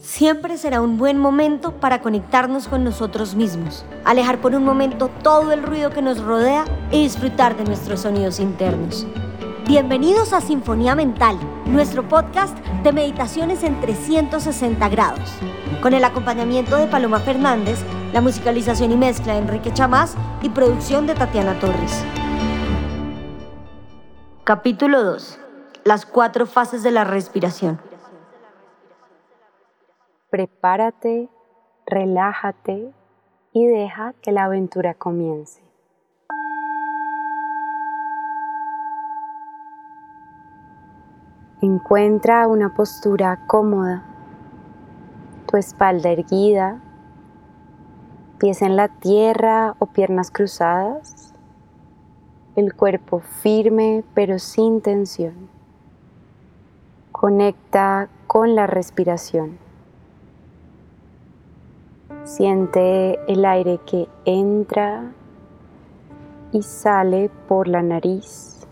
Siempre será un buen momento para conectarnos con nosotros mismos, alejar por un momento todo el ruido que nos rodea y disfrutar de nuestros sonidos internos. Bienvenidos a Sinfonía Mental, nuestro podcast de meditaciones en 360 grados, con el acompañamiento de Paloma Fernández, la musicalización y mezcla de Enrique Chamás y producción de Tatiana Torres. Capítulo 2. Las cuatro fases de la respiración. Prepárate, relájate y deja que la aventura comience. Encuentra una postura cómoda, tu espalda erguida, pies en la tierra o piernas cruzadas, el cuerpo firme pero sin tensión. Conecta con la respiración. Siente el aire que entra y sale por la nariz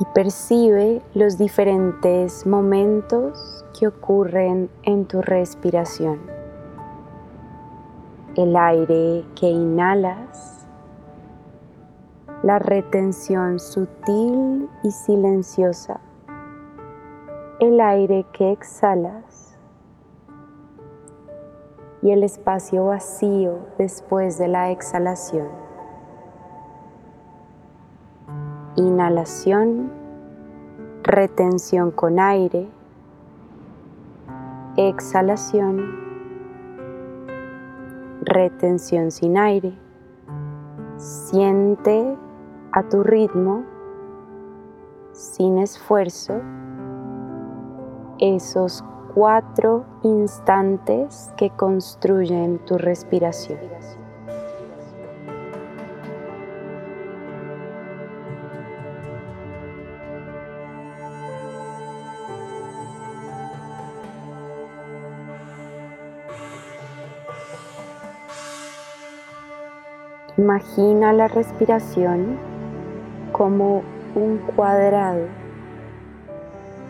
y percibe los diferentes momentos que ocurren en tu respiración. El aire que inhalas, la retención sutil y silenciosa, el aire que exhalas y el espacio vacío después de la exhalación. Inhalación, retención con aire, exhalación, retención sin aire. Siente a tu ritmo, sin esfuerzo, esos cuatro instantes que construyen tu respiración. Imagina la respiración como un cuadrado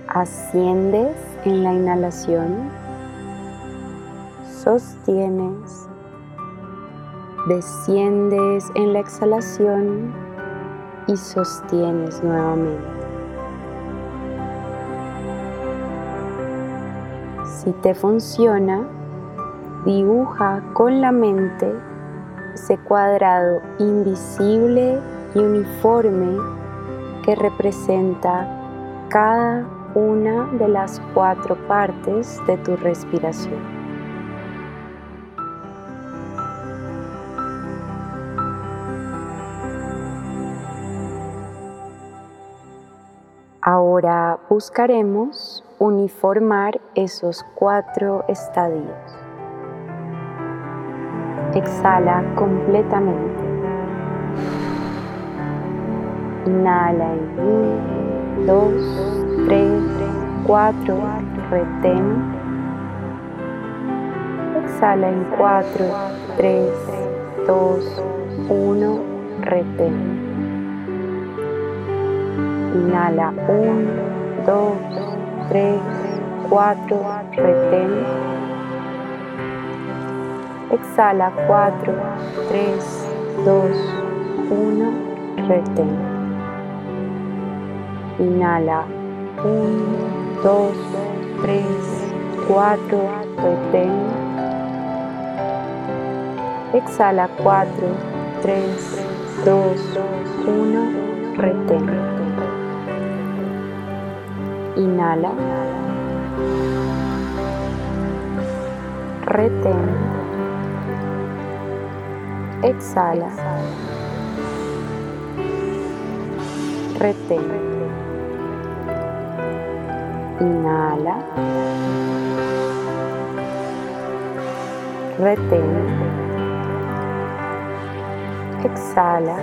Asciendes en la inhalación, sostienes, desciendes en la exhalación y sostienes nuevamente. Si te funciona, dibuja con la mente ese cuadrado invisible y uniforme que representa cada una de las cuatro partes de tu respiración. Ahora buscaremos uniformar esos cuatro estadios. Exhala completamente. Inhala en uno, dos, 3, 4, retén. Exhala en 4, 3, 2, 1, retén. Inhala 1, 2, 3, 4, retén. Exhala 4, 3, 2, 1, retén. Inhala 1, 2, 3, 4, retén. Exhala 4, 3, 2, 1, retén. Inhala. Retén. Exhala. Retén. Inhala. Retén. Exhala.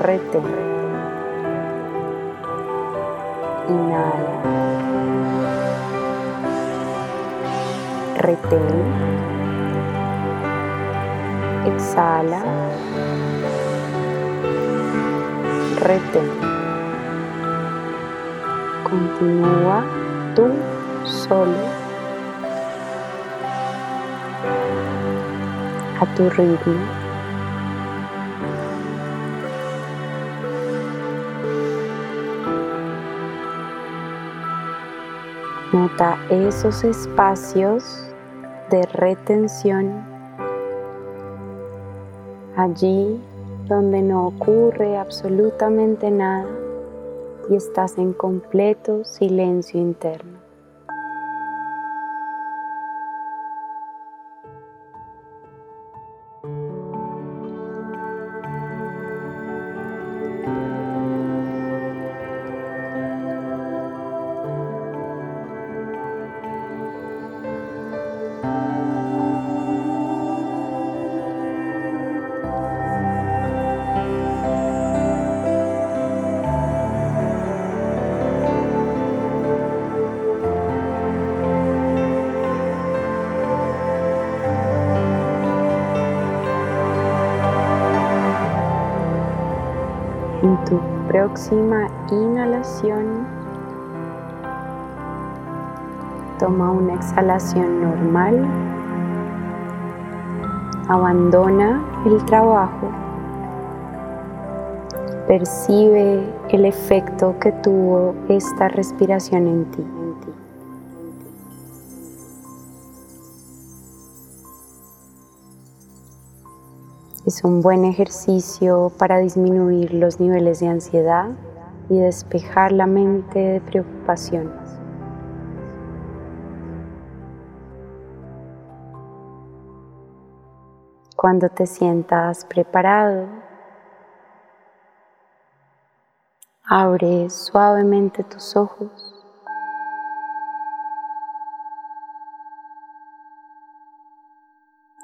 Retén. Inhala. Retén. Exhala. Retén. Continúa tú solo a tu ritmo. Nota esos espacios de retención allí donde no ocurre absolutamente nada y estás en completo silencio interno. En tu próxima inhalación, toma una exhalación normal. Abandona el trabajo. Percibe el efecto que tuvo esta respiración en ti. Es un buen ejercicio para disminuir los niveles de ansiedad y despejar la mente de preocupaciones. Cuando te sientas preparado, abre suavemente tus ojos.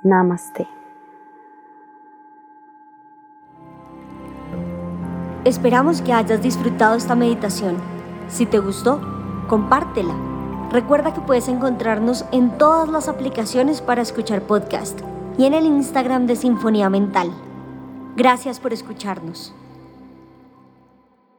Namaste. Esperamos que hayas disfrutado esta meditación. Si te gustó, compártela. Recuerda que puedes encontrarnos en todas las aplicaciones para escuchar podcast y en el Instagram de Sinfonía Mental. Gracias por escucharnos.